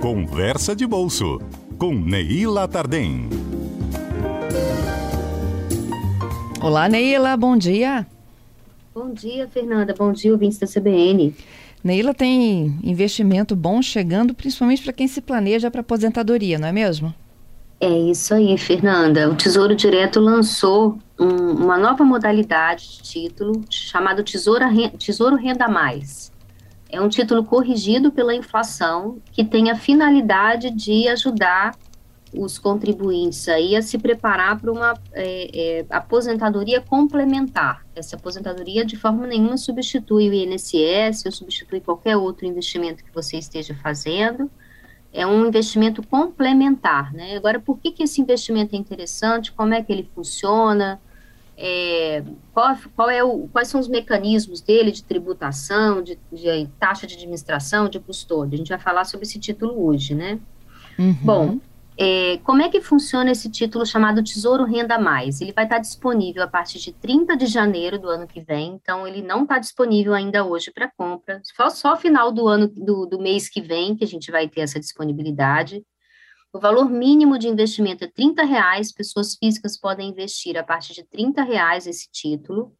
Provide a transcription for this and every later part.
Conversa de Bolso, com Neila Tardem. Olá, Neila, bom dia. Bom dia, Fernanda. Bom dia, ouvintes da CBN. Neila tem investimento bom chegando, principalmente para quem se planeja para aposentadoria, não é mesmo? É isso aí, Fernanda. O Tesouro Direto lançou um, uma nova modalidade de título chamado Tesouro, Tesouro Renda Mais. É um título corrigido pela inflação que tem a finalidade de ajudar os contribuintes aí a se preparar para uma é, é, aposentadoria complementar. Essa aposentadoria de forma nenhuma substitui o INSS ou substitui qualquer outro investimento que você esteja fazendo é um investimento complementar, né? Agora, por que, que esse investimento é interessante? Como é que ele funciona? É, qual, qual é o, quais são os mecanismos dele de tributação, de, de, taxa de administração, de custódia? A gente vai falar sobre esse título hoje, né? Uhum. Bom, é, como é que funciona esse título chamado Tesouro Renda Mais? Ele vai estar disponível a partir de 30 de janeiro do ano que vem, então ele não está disponível ainda hoje para compra, só, só final do ano do, do mês que vem que a gente vai ter essa disponibilidade. O valor mínimo de investimento é 30 reais, pessoas físicas podem investir a partir de 30 reais esse título.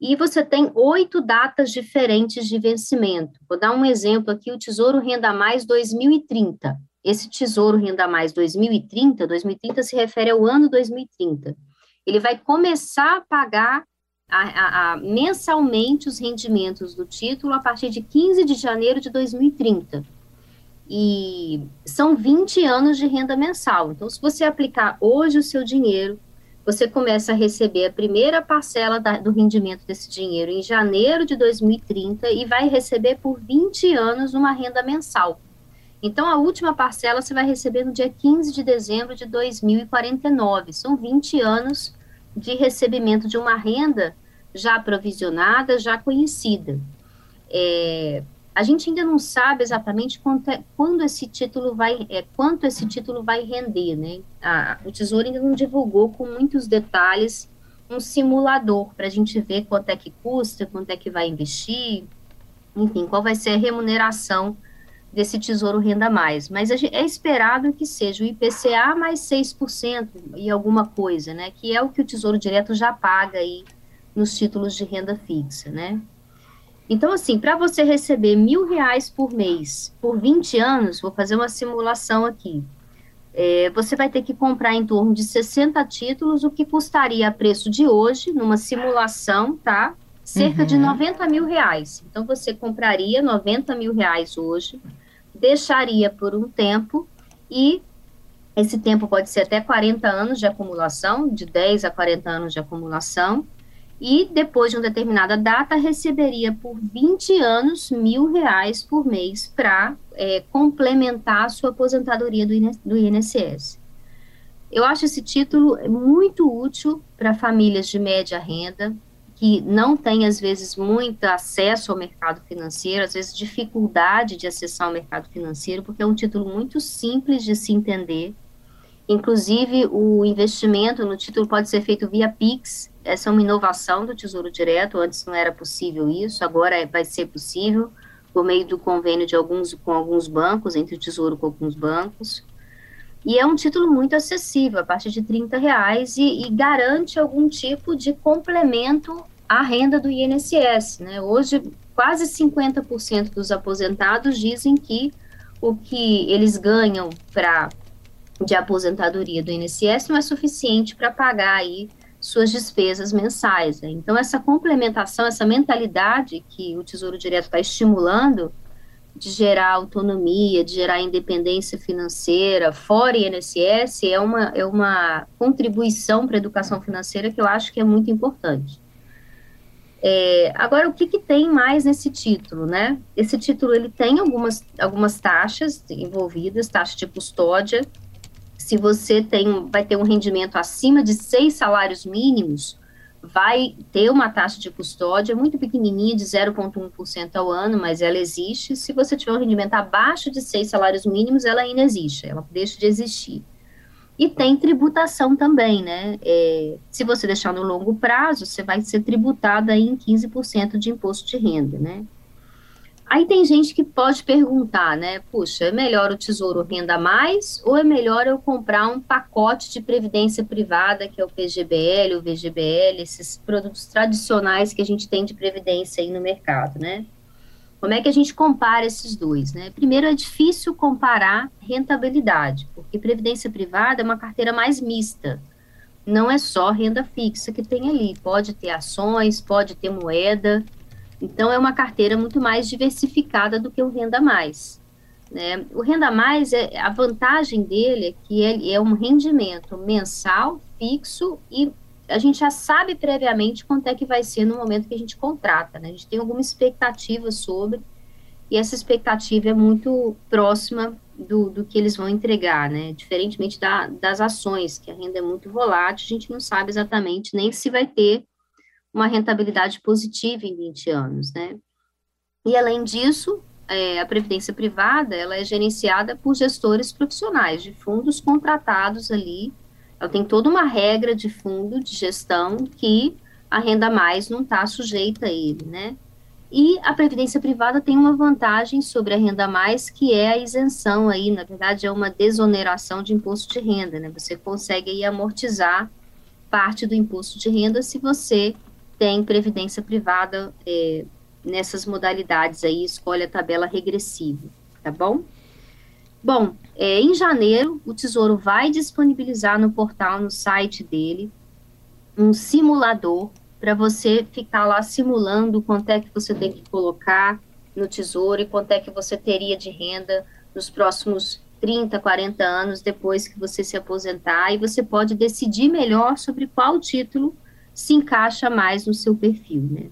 E você tem oito datas diferentes de vencimento. Vou dar um exemplo aqui, o Tesouro Renda Mais 2030. Esse Tesouro Renda Mais 2030, 2030 se refere ao ano 2030. Ele vai começar a pagar a, a, a, mensalmente os rendimentos do título a partir de 15 de janeiro de 2030. E são 20 anos de renda mensal. Então, se você aplicar hoje o seu dinheiro, você começa a receber a primeira parcela da, do rendimento desse dinheiro em janeiro de 2030 e vai receber por 20 anos uma renda mensal. Então, a última parcela você vai receber no dia 15 de dezembro de 2049. São 20 anos de recebimento de uma renda já provisionada, já conhecida. É, a gente ainda não sabe exatamente quanto, é, quando esse título vai, é, quanto esse título vai render, né? A, o Tesouro ainda não divulgou com muitos detalhes um simulador para a gente ver quanto é que custa, quanto é que vai investir, enfim, qual vai ser a remuneração desse Tesouro Renda Mais, mas é esperado que seja o IPCA mais 6% e alguma coisa, né, que é o que o Tesouro Direto já paga aí nos títulos de renda fixa, né. Então, assim, para você receber mil reais por mês por 20 anos, vou fazer uma simulação aqui, é, você vai ter que comprar em torno de 60 títulos, o que custaria a preço de hoje, numa simulação, tá? Cerca uhum. de 90 mil reais. Então, você compraria 90 mil reais hoje, deixaria por um tempo e esse tempo pode ser até 40 anos de acumulação, de 10 a 40 anos de acumulação, e depois de uma determinada data receberia por 20 anos mil reais por mês para é, complementar a sua aposentadoria do INSS. Eu acho esse título muito útil para famílias de média renda, que não tem, às vezes, muito acesso ao mercado financeiro, às vezes dificuldade de acessar o mercado financeiro, porque é um título muito simples de se entender. Inclusive, o investimento no título pode ser feito via Pix, essa é uma inovação do Tesouro Direto, antes não era possível isso, agora é, vai ser possível, por meio do convênio de alguns, com alguns bancos, entre o Tesouro com alguns bancos. E é um título muito acessível, a partir de 30 reais, e, e garante algum tipo de complemento à renda do INSS. Né? Hoje, quase 50% dos aposentados dizem que o que eles ganham para de aposentadoria do INSS não é suficiente para pagar aí suas despesas mensais. Né? Então, essa complementação, essa mentalidade que o Tesouro Direto está estimulando, de gerar autonomia, de gerar independência financeira, fora INSS, é uma, é uma contribuição para a educação financeira que eu acho que é muito importante. É, agora, o que, que, tem mais nesse título, né? Esse título, ele tem algumas, algumas taxas envolvidas, taxa de custódia, se você tem, vai ter um rendimento acima de seis salários mínimos, vai ter uma taxa de custódia muito pequenininha, de 0,1% ao ano, mas ela existe. Se você tiver um rendimento abaixo de seis salários mínimos, ela ainda existe, ela deixa de existir. E tem tributação também, né? É, se você deixar no longo prazo, você vai ser tributada em 15% de imposto de renda, né? Aí tem gente que pode perguntar, né? Puxa, é melhor o Tesouro Renda Mais ou é melhor eu comprar um pacote de previdência privada, que é o PGBL, o VGBL, esses produtos tradicionais que a gente tem de previdência aí no mercado, né? Como é que a gente compara esses dois, né? Primeiro, é difícil comparar rentabilidade, porque previdência privada é uma carteira mais mista. Não é só renda fixa que tem ali, pode ter ações, pode ter moeda, então, é uma carteira muito mais diversificada do que o Renda Mais. Né? O Renda Mais, é, a vantagem dele é que ele é um rendimento mensal, fixo, e a gente já sabe previamente quanto é que vai ser no momento que a gente contrata. Né? A gente tem alguma expectativa sobre, e essa expectativa é muito próxima do, do que eles vão entregar, né? Diferentemente da, das ações, que a renda é muito volátil, a gente não sabe exatamente nem se vai ter uma rentabilidade positiva em 20 anos, né? E além disso, é, a previdência privada ela é gerenciada por gestores profissionais de fundos contratados ali. Ela tem toda uma regra de fundo de gestão que a renda mais não está sujeita a ele, né? E a previdência privada tem uma vantagem sobre a renda mais, que é a isenção aí, na verdade é uma desoneração de imposto de renda, né? Você consegue aí amortizar parte do imposto de renda se você tem previdência privada é, nessas modalidades aí, escolhe a tabela regressiva, tá bom? Bom, é, em janeiro, o Tesouro vai disponibilizar no portal, no site dele, um simulador para você ficar lá simulando quanto é que você tem que colocar no Tesouro e quanto é que você teria de renda nos próximos 30, 40 anos depois que você se aposentar, e você pode decidir melhor sobre qual título se encaixa mais no seu perfil, né?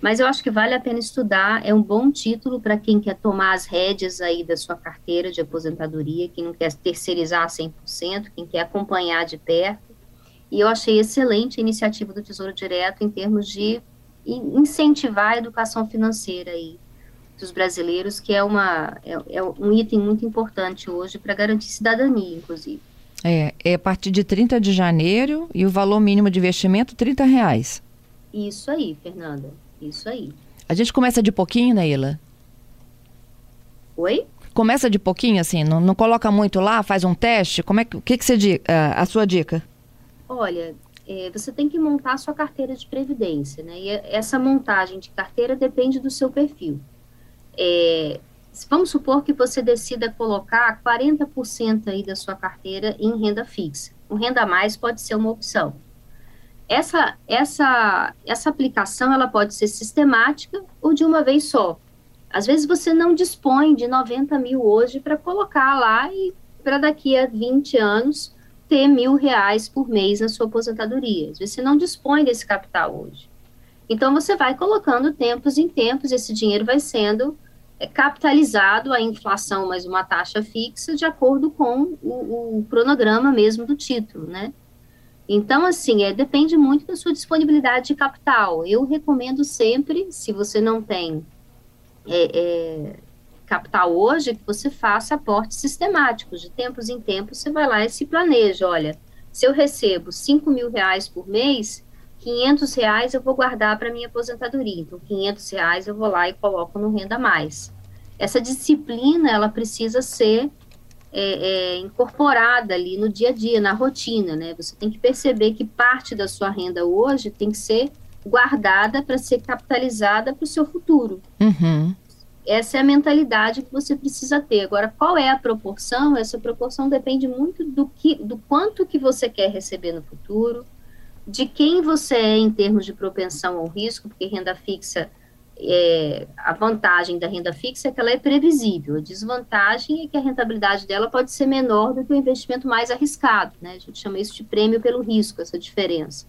Mas eu acho que vale a pena estudar, é um bom título para quem quer tomar as rédeas aí da sua carteira de aposentadoria, quem não quer terceirizar 100%, quem quer acompanhar de perto. E eu achei excelente a iniciativa do Tesouro Direto em termos de incentivar a educação financeira aí dos brasileiros, que é, uma, é, é um item muito importante hoje para garantir cidadania, inclusive. É, é a partir de 30 de janeiro e o valor mínimo de investimento, 30 reais. Isso aí, Fernanda. Isso aí. A gente começa de pouquinho, Neila? Oi? Começa de pouquinho, assim, não, não coloca muito lá, faz um teste? Como é que, o que, que você diz, a, a sua dica? Olha, é, você tem que montar a sua carteira de previdência, né? E essa montagem de carteira depende do seu perfil. É, Vamos supor que você decida colocar 40% aí da sua carteira em renda fixa. O renda mais pode ser uma opção. Essa, essa, essa aplicação ela pode ser sistemática ou de uma vez só. Às vezes você não dispõe de 90 mil hoje para colocar lá e para daqui a 20 anos ter mil reais por mês na sua aposentadoria. Às vezes você não dispõe desse capital hoje. Então você vai colocando tempos em tempos, esse dinheiro vai sendo capitalizado a inflação mais uma taxa fixa de acordo com o, o cronograma mesmo do título, né? Então, assim, é, depende muito da sua disponibilidade de capital. Eu recomendo sempre, se você não tem é, é, capital hoje, que você faça aportes sistemáticos. De tempos em tempos, você vai lá e se planeja. Olha, se eu recebo 5 mil reais por mês, 500 reais eu vou guardar para minha aposentadoria, então 500 reais eu vou lá e coloco no Renda Mais. Essa disciplina, ela precisa ser é, é, incorporada ali no dia a dia, na rotina, né? Você tem que perceber que parte da sua renda hoje tem que ser guardada para ser capitalizada para o seu futuro. Uhum. Essa é a mentalidade que você precisa ter. Agora, qual é a proporção? Essa proporção depende muito do que, do quanto que você quer receber no futuro, de quem você é em termos de propensão ao risco, porque renda fixa, é, a vantagem da renda fixa é que ela é previsível, a desvantagem é que a rentabilidade dela pode ser menor do que o investimento mais arriscado, né? A gente chama isso de prêmio pelo risco, essa diferença.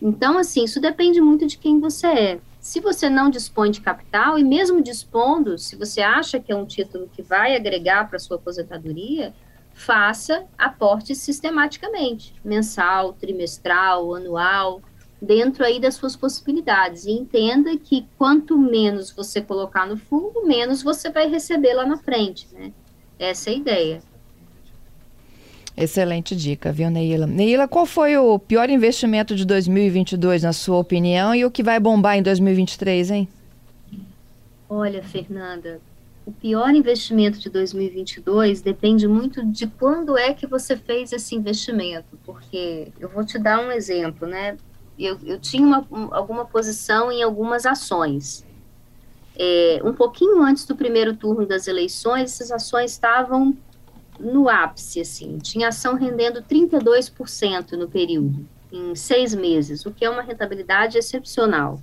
Então, assim, isso depende muito de quem você é. Se você não dispõe de capital, e mesmo dispondo, se você acha que é um título que vai agregar para sua aposentadoria, faça aportes sistematicamente, mensal, trimestral, anual, dentro aí das suas possibilidades. E entenda que quanto menos você colocar no fundo, menos você vai receber lá na frente, né? Essa é a ideia. Excelente dica, viu, Neila? Neila, qual foi o pior investimento de 2022, na sua opinião, e o que vai bombar em 2023, hein? Olha, Fernanda, o pior investimento de 2022 depende muito de quando é que você fez esse investimento, porque eu vou te dar um exemplo, né? Eu, eu tinha uma, um, alguma posição em algumas ações. É, um pouquinho antes do primeiro turno das eleições, essas ações estavam no ápice, assim, tinha ação rendendo 32% no período, em seis meses, o que é uma rentabilidade excepcional.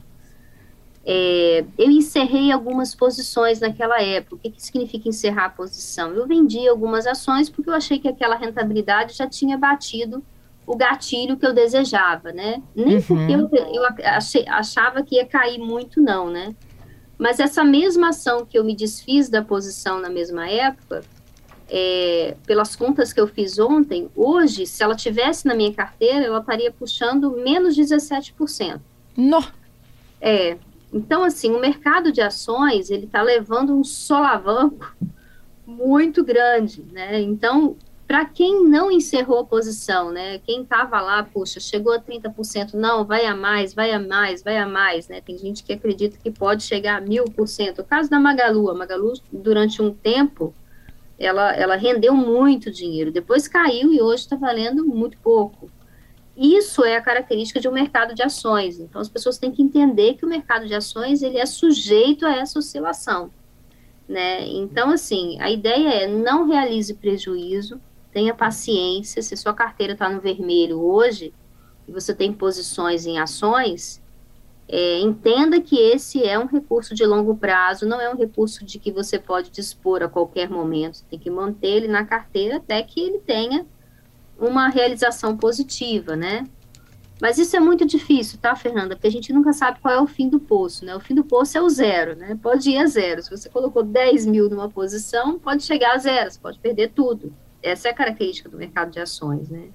É, eu encerrei algumas posições naquela época. O que, que significa encerrar a posição? Eu vendi algumas ações porque eu achei que aquela rentabilidade já tinha batido o gatilho que eu desejava, né? Nem uhum. porque eu, eu achei, achava que ia cair muito, não, né? Mas essa mesma ação que eu me desfiz da posição na mesma época, é, pelas contas que eu fiz ontem, hoje, se ela tivesse na minha carteira, ela estaria puxando menos 17%. No. É, então, assim, o mercado de ações, ele está levando um solavanco muito grande, né? Então, para quem não encerrou a posição, né? Quem estava lá, puxa, chegou a 30%, não, vai a mais, vai a mais, vai a mais, né? Tem gente que acredita que pode chegar a mil por cento. O caso da Magalu, a Magalu, durante um tempo, ela, ela rendeu muito dinheiro, depois caiu e hoje está valendo muito pouco. Isso é a característica de um mercado de ações. Então, as pessoas têm que entender que o mercado de ações ele é sujeito a essa oscilação. Né? Então, assim, a ideia é não realize prejuízo, tenha paciência. Se sua carteira está no vermelho hoje e você tem posições em ações, é, entenda que esse é um recurso de longo prazo, não é um recurso de que você pode dispor a qualquer momento. Tem que manter ele na carteira até que ele tenha uma realização positiva, né? Mas isso é muito difícil, tá, Fernanda? Porque a gente nunca sabe qual é o fim do poço, né? O fim do poço é o zero, né? Pode ir a zero. Se você colocou 10 mil numa posição, pode chegar a zero, você pode perder tudo. Essa é a característica do mercado de ações, né?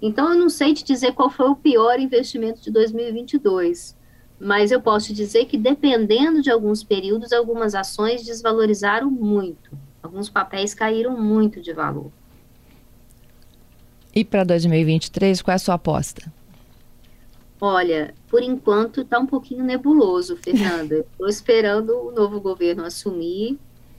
Então, eu não sei te dizer qual foi o pior investimento de 2022, mas eu posso te dizer que, dependendo de alguns períodos, algumas ações desvalorizaram muito. Alguns papéis caíram muito de valor. E para 2023, qual é a sua aposta? Olha, por enquanto está um pouquinho nebuloso, Fernanda. Estou esperando o novo governo assumir,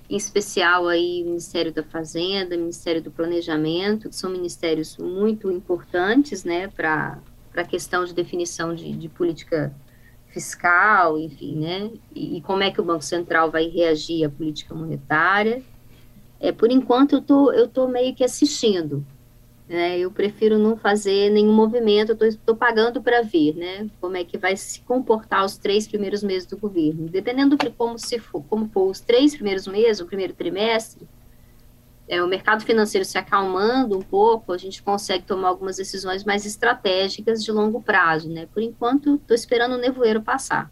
em especial aí o Ministério da Fazenda, Ministério do Planejamento, que são ministérios muito importantes, né, para a questão de definição de, de, política fiscal, enfim, né, e, e, como é que o Banco Central vai reagir à política monetária. É, por enquanto eu tô, eu tô meio que assistindo, né? Eu prefiro não fazer nenhum movimento, eu estou pagando para ver, né? Como é que vai se comportar os três primeiros meses do governo. Dependendo de como, se for, como for os três primeiros meses, o primeiro trimestre, é, o mercado financeiro se acalmando um pouco, a gente consegue tomar algumas decisões mais estratégicas de longo prazo, né? Por enquanto, estou esperando o nevoeiro passar.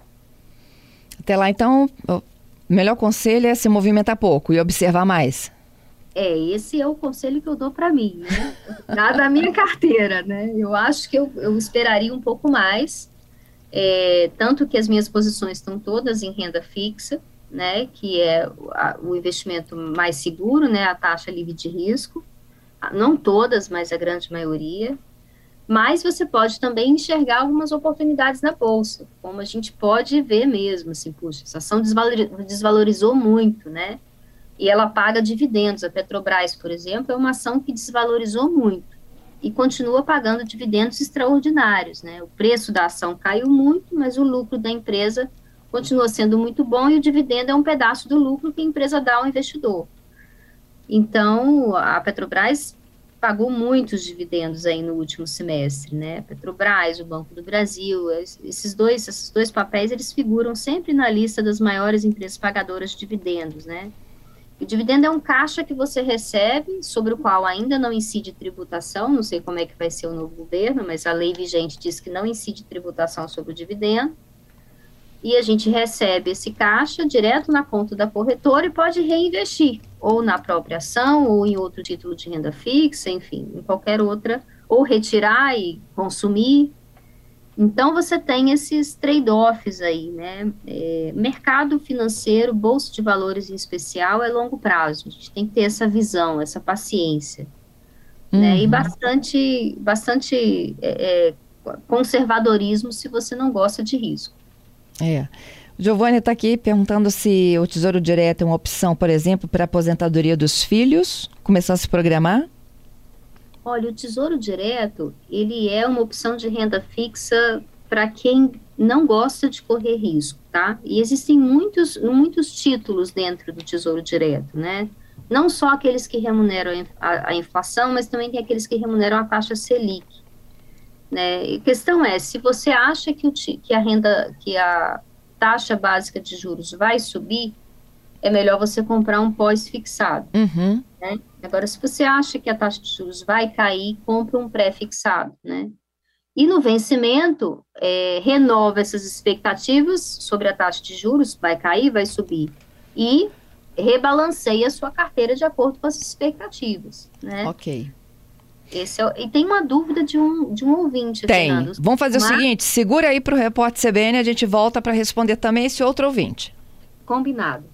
Até lá, então, o melhor conselho é se movimentar pouco e observar mais. É, esse é o conselho que eu dou para mim, né? Dada a minha carteira, né? Eu acho que eu, eu esperaria um pouco mais, é, tanto que as minhas posições estão todas em renda fixa, né? Que é a, o investimento mais seguro, né? A taxa livre de risco. Não todas, mas a grande maioria. Mas você pode também enxergar algumas oportunidades na bolsa, como a gente pode ver mesmo, assim, puxa, essa ação desvalorizou muito, né? E ela paga dividendos. A Petrobras, por exemplo, é uma ação que desvalorizou muito e continua pagando dividendos extraordinários. Né? O preço da ação caiu muito, mas o lucro da empresa continua sendo muito bom e o dividendo é um pedaço do lucro que a empresa dá ao investidor. Então, a Petrobras pagou muitos dividendos aí no último semestre, né? Petrobras, o Banco do Brasil, esses dois, esses dois papéis, eles figuram sempre na lista das maiores empresas pagadoras de dividendos, né? O dividendo é um caixa que você recebe, sobre o qual ainda não incide tributação, não sei como é que vai ser o novo governo, mas a lei vigente diz que não incide tributação sobre o dividendo. E a gente recebe esse caixa direto na conta da corretora e pode reinvestir, ou na própria ação, ou em outro título de renda fixa, enfim, em qualquer outra, ou retirar e consumir, então, você tem esses trade-offs aí, né? É, mercado financeiro, bolsa de valores em especial, é longo prazo. A gente tem que ter essa visão, essa paciência. Uhum. Né? E uhum. bastante, bastante é, é, conservadorismo se você não gosta de risco. É. Giovanni está aqui perguntando se o Tesouro Direto é uma opção, por exemplo, para a aposentadoria dos filhos, começar a se programar? Olha, o Tesouro Direto, ele é uma opção de renda fixa para quem não gosta de correr risco, tá? E existem muitos, muitos títulos dentro do Tesouro Direto, né? Não só aqueles que remuneram a, a inflação, mas também tem aqueles que remuneram a taxa Selic. Né? a questão é, se você acha que, o, que a renda, que a taxa básica de juros vai subir, é melhor você comprar um pós-fixado. Uhum. Né? Agora, se você acha que a taxa de juros vai cair, compre um pré-fixado, né? E no vencimento, é, renova essas expectativas sobre a taxa de juros, vai cair, vai subir, e rebalanceia a sua carteira de acordo com as expectativas, né? Ok. Esse é, e tem uma dúvida de um, de um ouvinte. Tem. Fernando. Vamos fazer Mas... o seguinte: segura aí para o repórter CBN, a gente volta para responder também esse outro ouvinte. Combinado.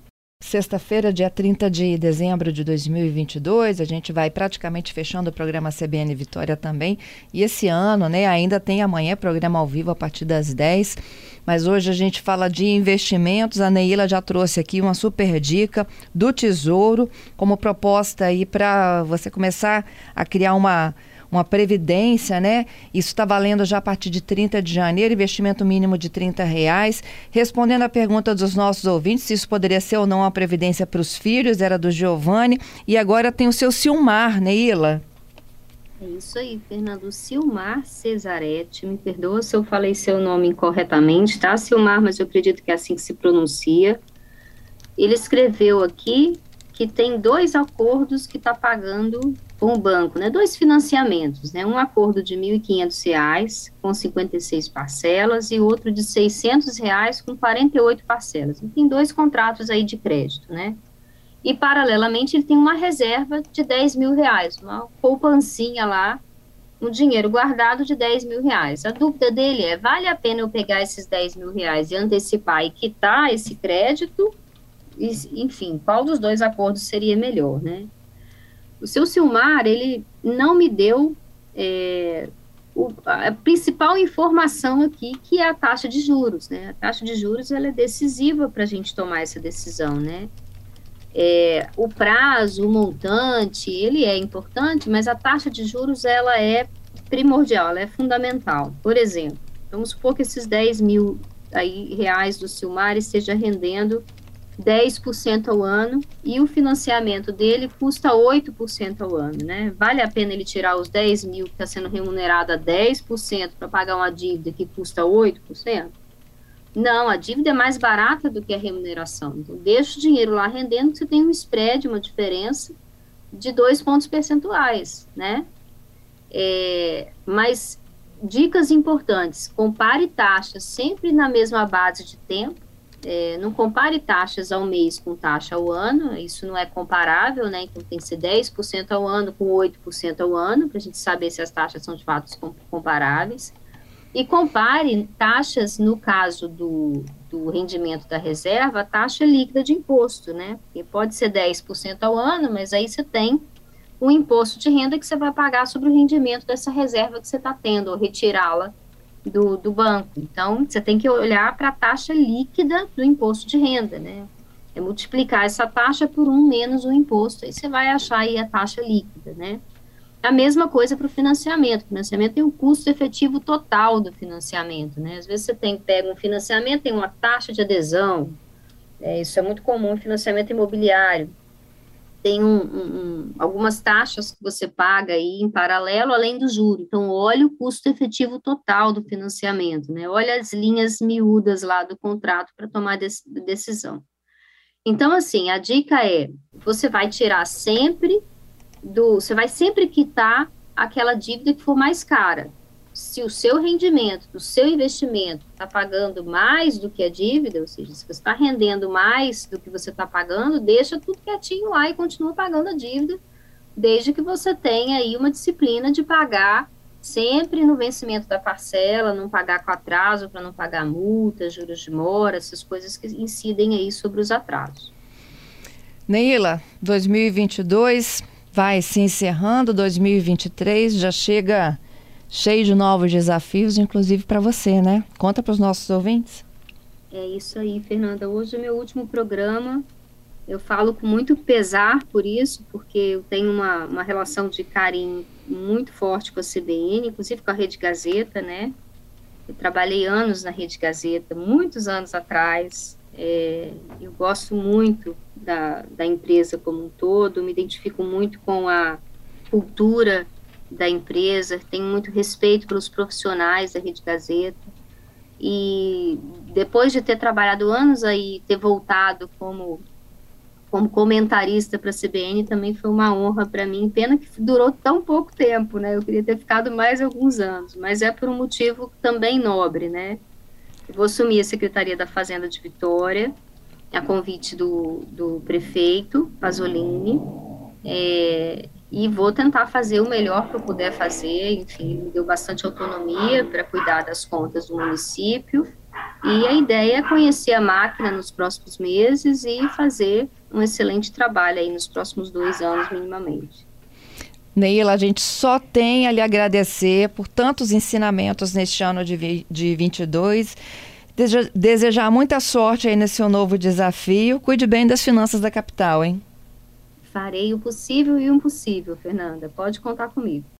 Sexta-feira, dia 30 de dezembro de 2022, a gente vai praticamente fechando o programa CBN Vitória também. E esse ano, né, ainda tem amanhã programa ao vivo a partir das 10. Mas hoje a gente fala de investimentos. A Neila já trouxe aqui uma super dica do Tesouro como proposta aí para você começar a criar uma uma previdência, né? Isso está valendo já a partir de 30 de janeiro, investimento mínimo de 30 reais. Respondendo à pergunta dos nossos ouvintes, se isso poderia ser ou não uma previdência para os filhos, era do Giovanni. E agora tem o seu Silmar, Neila. É isso aí, Fernando. Silmar Cesaretti, me perdoa se eu falei seu nome incorretamente, tá, Silmar? Mas eu acredito que é assim que se pronuncia. Ele escreveu aqui que tem dois acordos que está pagando com o banco, né? Dois financiamentos, né? Um acordo de R$ 1.500 com 56 parcelas e outro de 600 reais com 48 parcelas. Ele tem dois contratos aí de crédito, né? E paralelamente ele tem uma reserva de 10 mil reais, uma poupancinha lá, um dinheiro guardado de 10 mil reais. A dúvida dele é: vale a pena eu pegar esses 10 mil reais e antecipar e quitar esse crédito? enfim, qual dos dois acordos seria melhor, né? O seu Silmar, ele não me deu é, o, a principal informação aqui, que é a taxa de juros, né? A taxa de juros, ela é decisiva para a gente tomar essa decisão, né? É, o prazo, o montante, ele é importante, mas a taxa de juros, ela é primordial, ela é fundamental. Por exemplo, vamos supor que esses 10 mil aí, reais do Silmar esteja rendendo 10% ao ano e o financiamento dele custa 8% ao ano, né? Vale a pena ele tirar os 10 mil que está sendo remunerado a 10% para pagar uma dívida que custa 8%? Não, a dívida é mais barata do que a remuneração. Então, deixa o dinheiro lá rendendo, você tem um spread, uma diferença de dois pontos percentuais, né? É, mas dicas importantes: compare taxas sempre na mesma base de tempo é, não compare taxas ao mês com taxa ao ano, isso não é comparável, né? Então tem que ser 10% ao ano com 8% ao ano, para a gente saber se as taxas são de fato comparáveis. E compare taxas, no caso do, do rendimento da reserva, a taxa líquida de imposto, né? Porque pode ser 10% ao ano, mas aí você tem um imposto de renda que você vai pagar sobre o rendimento dessa reserva que você está tendo, ou retirá-la do, do banco. Então, você tem que olhar para a taxa líquida do imposto de renda, né? É multiplicar essa taxa por um menos o imposto, aí você vai achar aí a taxa líquida, né? A mesma coisa para o financiamento. O financiamento tem o custo efetivo total do financiamento, né? Às vezes você tem pega um financiamento, tem uma taxa de adesão, é, isso é muito comum em financiamento imobiliário tem um, um, algumas taxas que você paga aí em paralelo, além do juro. Então, olha o custo efetivo total do financiamento, né? Olha as linhas miúdas lá do contrato para tomar decisão. Então, assim, a dica é: você vai tirar sempre do. Você vai sempre quitar aquela dívida que for mais cara se o seu rendimento do seu investimento está pagando mais do que a dívida, ou seja, se você está rendendo mais do que você está pagando, deixa tudo quietinho lá e continua pagando a dívida, desde que você tenha aí uma disciplina de pagar sempre no vencimento da parcela, não pagar com atraso para não pagar multa, juros de mora, essas coisas que incidem aí sobre os atrasos. Neila, 2022 vai se encerrando, 2023 já chega cheio de novos desafios, inclusive para você, né? Conta para os nossos ouvintes. É isso aí, Fernanda. Hoje é meu último programa. Eu falo com muito pesar por isso, porque eu tenho uma, uma relação de carinho muito forte com a CBN, inclusive com a Rede Gazeta, né? Eu trabalhei anos na Rede Gazeta, muitos anos atrás. É, eu gosto muito da, da empresa como um todo, me identifico muito com a cultura da empresa, tenho muito respeito pelos profissionais da Rede Gazeta. E depois de ter trabalhado anos aí, ter voltado como como comentarista para a CBN também foi uma honra para mim. Pena que durou tão pouco tempo, né? Eu queria ter ficado mais alguns anos, mas é por um motivo também nobre, né? Eu vou assumir a Secretaria da Fazenda de Vitória, a convite do, do prefeito Pasolini. É, e vou tentar fazer o melhor que eu puder fazer. Enfim, me deu bastante autonomia para cuidar das contas do município. E a ideia é conhecer a máquina nos próximos meses e fazer um excelente trabalho aí nos próximos dois anos, minimamente. Neila, a gente só tem a lhe agradecer por tantos ensinamentos neste ano de, de 22. Desejar muita sorte aí nesse seu novo desafio. Cuide bem das finanças da capital, hein? Farei o possível e o impossível, Fernanda. Pode contar comigo.